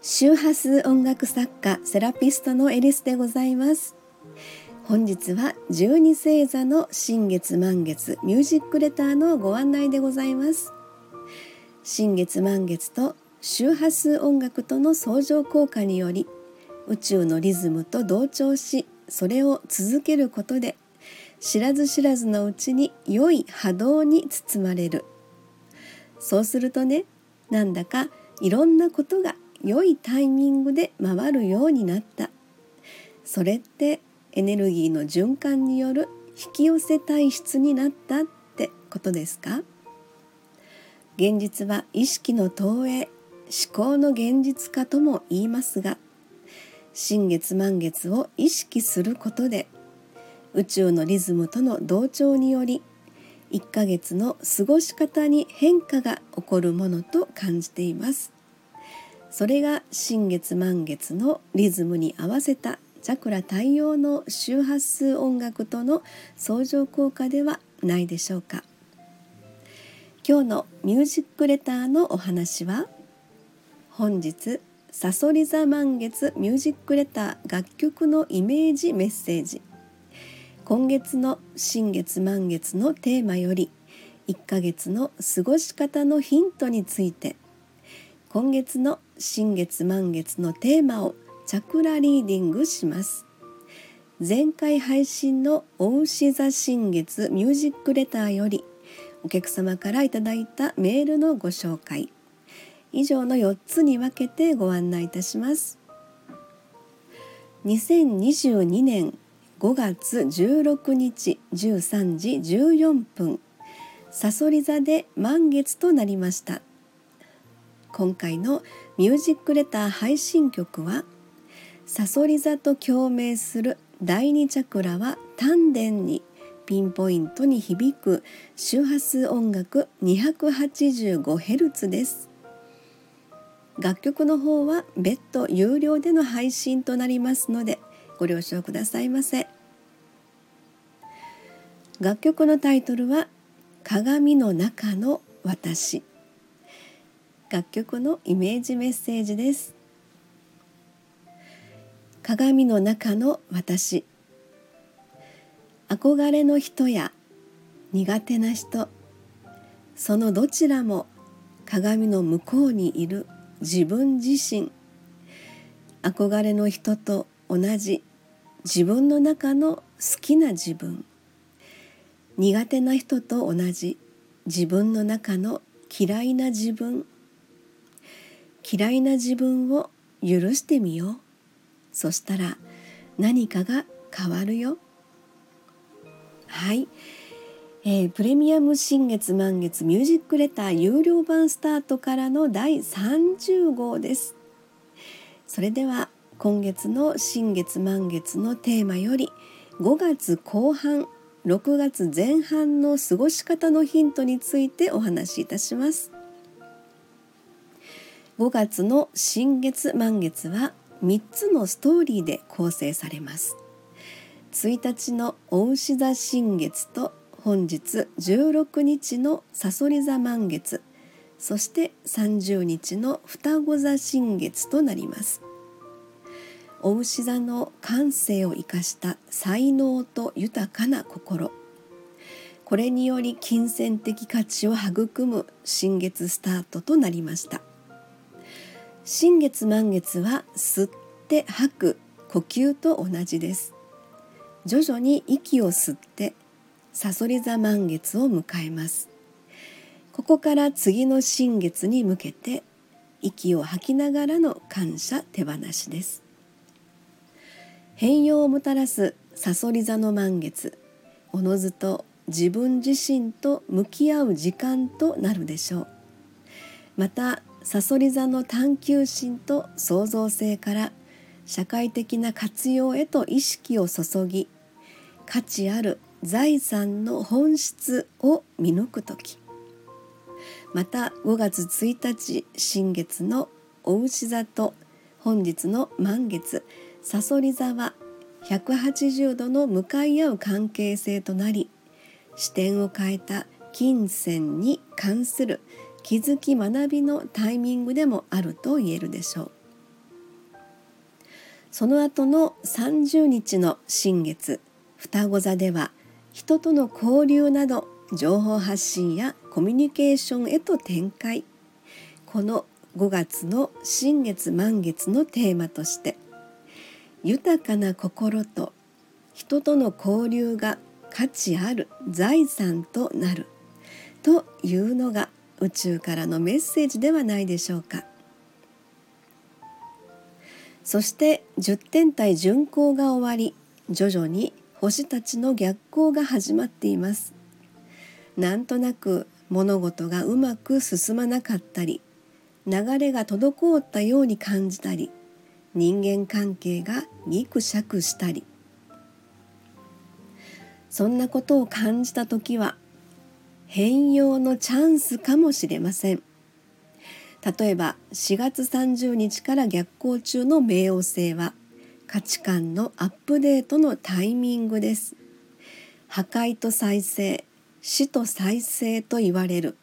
周波数音楽作家セラピストのエリスでございます。本日は十二星座の新月満月ミュージックレターのご案内でございます。新月満月と周波数音楽との相乗効果により宇宙のリズムと同調しそれを続けることで知らず知らずのうちに良い波動に包まれる。そうするとねなんだかいろんなことが良いタイミングで回るようになった。それってエネルギーの循環による引き寄せ体質になったってことですか？現実は意識の投影思考の現実化とも言いますが新月満月を意識することで宇宙のリズムとの同調により1ヶ月の過ごし方に変化が起こるものと感じています。それが新月満月のリズムに合わせたチャクラ対応の周波数音楽との相乗効果ではないでしょうか。今日のミュージックレターのお話は本日さそり座満月ミュージックレター楽曲のイメージメッセージ。今月の新月満月のテーマより1ヶ月の過ごし方のヒントについて今月の新月満月のテーマをチャクラリーディングします。前回配信のお牛座新月ミュージックレターよりお客様からいただいたメールのご紹介。以上の4つに分けてご案内いたします。2022年5月16日13時14分。さそり座で満月となりました。今回のミュージックレター配信曲はさそり座と共鳴する第二チャクラは丹田にピンポイントに響く周波数音楽 285Hz です。楽曲の方は別途有料での配信となりますのでご了承くださいませ。楽曲のタイトルは鏡の中の私。楽曲のイメージメッセージです。鏡の中の私。憧れの人や苦手な人。そのどちらも鏡の向こうにいる自分自身。憧れの人と同じ自分の中の好きな自分。苦手な人と同じ。自分の中の嫌いな自分。嫌いな自分を許してみよう。そしたら何かが変わるよ。はい、えー、プレミアム新月満月ミュージックレター有料版スタートからの第30号です。それでは今月の新月満月のテーマより5月後半6月前半の過ごし方のヒントについてお話しいたします。5月の新月満月は3つのストーリーで構成されます。1日のお牛座新月と本日16日のさそり座満月そして30日の双子座新月となります。お牛座の感性を生かした才能と豊かな心。これにより金銭的価値を育む新月スタートとなりました。新月満月は吸って吐く呼吸と同じです。徐々に息を吸ってさそり座満月を迎えます。ここから次の新月に向けて息を吐きながらの感謝手放しです。変容をもたらすさそり座の満月。おのずと自分自身と向き合う時間となるでしょう。またさそり座の探求心と創造性から社会的な活用へと意識を注ぎ価値ある財産の本質を見抜く時。また5月1日新月のお牛座と本日の満月。さそり座は180度の向かい合う関係性となり視点を変えた金銭に関する気づき学びのタイミングでもあると言えるでしょう。その後の30日の新月双子座では人との交流など情報発信やコミュニケーションへと展開。この5月の新月満月のテーマとして豊かな心と人との交流が価値ある財産となるというのが宇宙からのメッセージではないでしょうか。そして10天体巡行が終わり徐々に星たちの逆行が始まっています。なんとなく物事がうまく進まなかったり流れが滞ったように感じたり人間関係がギクシャクしたり。そんなことを感じた時は変容のチャンスかもしれません。例えば4月30日から逆行中の冥王星は価値観のアップデートのタイミングです。破壊と再生死と再生と言われる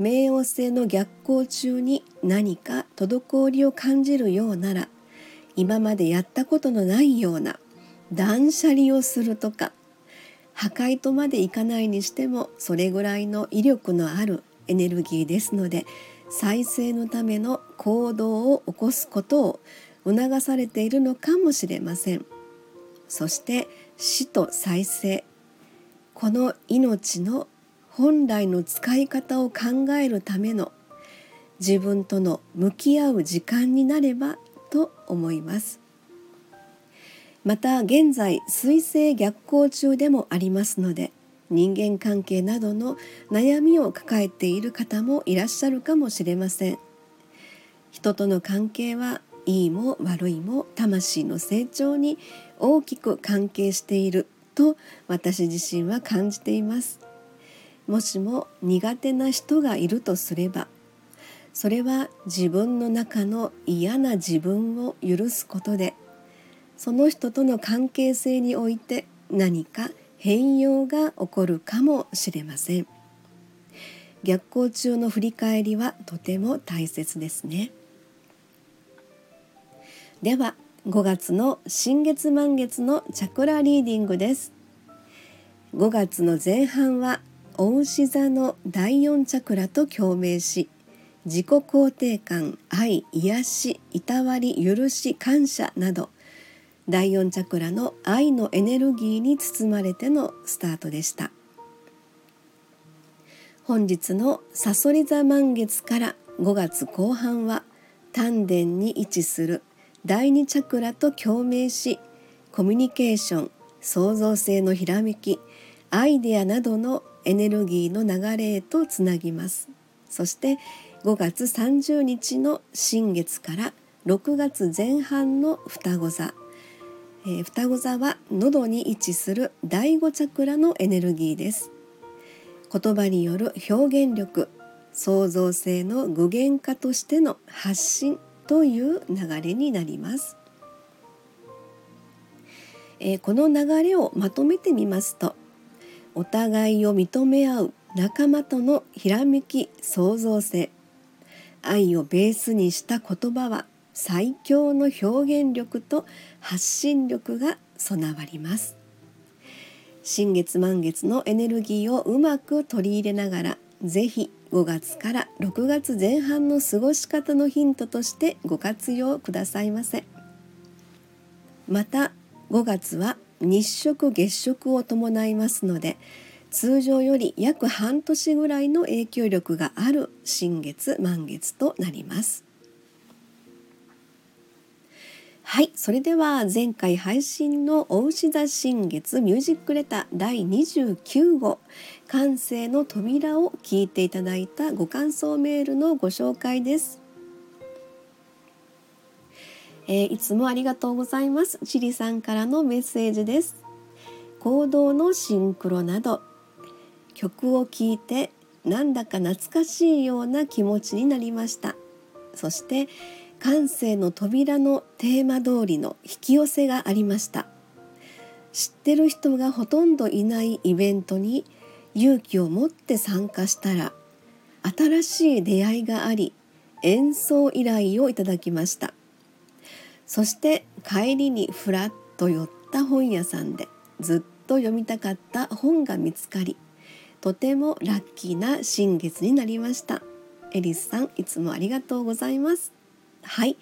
冥王星の逆行中に何か滞りを感じるようなら今までやったことのないような断捨離をするとか破壊とまでいかないにしてもそれぐらいの威力のあるエネルギーですので再生のための行動を起こすことを促されているのかもしれません。そして死と再生この命の本来の使い方を考えるための自分との向き合う時間になればと思います。また現在水星逆行中でもありますので人間関係などの悩みを抱えている方もいらっしゃるかもしれません。人との関係はいいも悪いも魂の成長に大きく関係していると私自身は感じています。もしも苦手な人がいるとすればそれは自分の中の嫌な自分を許すことでその人との関係性において何か変容が起こるかもしれません。逆行中の振り返りはとても大切ですね。では5月の新月満月のチャクラリーディングです。5月の前半はお牛座の第四チャクラと共鳴し自己肯定感愛癒しいたわり許し感謝など第四チャクラの愛のエネルギーに包まれてのスタートでした。本日のさそり座満月から5月後半は丹田に位置する第二チャクラと共鳴しコミュニケーション創造性のひらめきアイデアなどのエネルギーの流れへとつなぎます。そして5月30日の新月から6月前半の双子座、えー、双子座は喉に位置する第5チャクラのエネルギーです。言葉による表現力創造性の具現化としての発信という流れになります、えー、この流れをまとめてみますとお互いを認め合う仲間とのひらめき創造性愛をベースにした言葉は最強の表現力と発信力が備わります。新月満月のエネルギーをうまく取り入れながらぜひ5月から6月前半の過ごし方のヒントとしてご活用くださいませ。また5月は日食月食を伴いますので通常より約半年ぐらいの影響力がある新月満月となりますはいそれでは前回配信の「おうし座新月ミュージックレター」第29号「感性の扉」を聞いていただいたご感想メールのご紹介ですえー、いつもありがとうございます。チリさんからのメッセージです。行動のシンクロなど曲を聴いてなんだか懐かしいような気持ちになりました。そして感性の扉のテーマ通りの引き寄せがありました。知ってる人がほとんどいないイベントに勇気を持って参加したら新しい出会いがあり演奏依頼をいただきましたそして帰りにふらっと寄った本屋さんでずっと読みたかった本が見つかりとてもラッキーな新月になりました。エリスさんいつもありがとうございます。はい、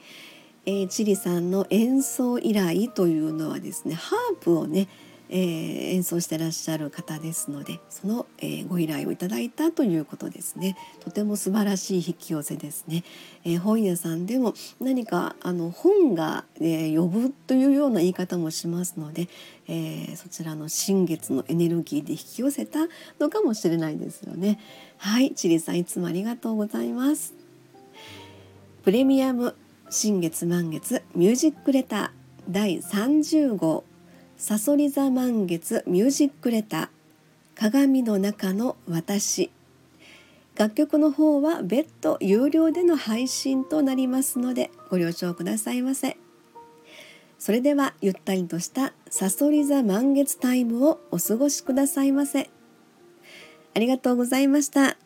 えー、チリさんの演奏依頼というのはですねハープをねえー、演奏してらっしゃる方ですのでその、えー、ご依頼をいただいたということですね。とても素晴らしい引き寄せですね、えー、本屋さんでも何かあの本が、え呼ぶというような言い方もしますので、えそちらの新月のエネルギーで引き寄せたのかもしれないですよね。はいチリさんいつもありがとうございます。プレミアム新月満月ミュージックレター第30号。さそり座満月ミュージックレター鏡の中の私。楽曲の方は別途有料での配信となりますのでご了承くださいませ。それではゆったりとしたさそり座満月タイムをお過ごしくださいませ。ありがとうございました。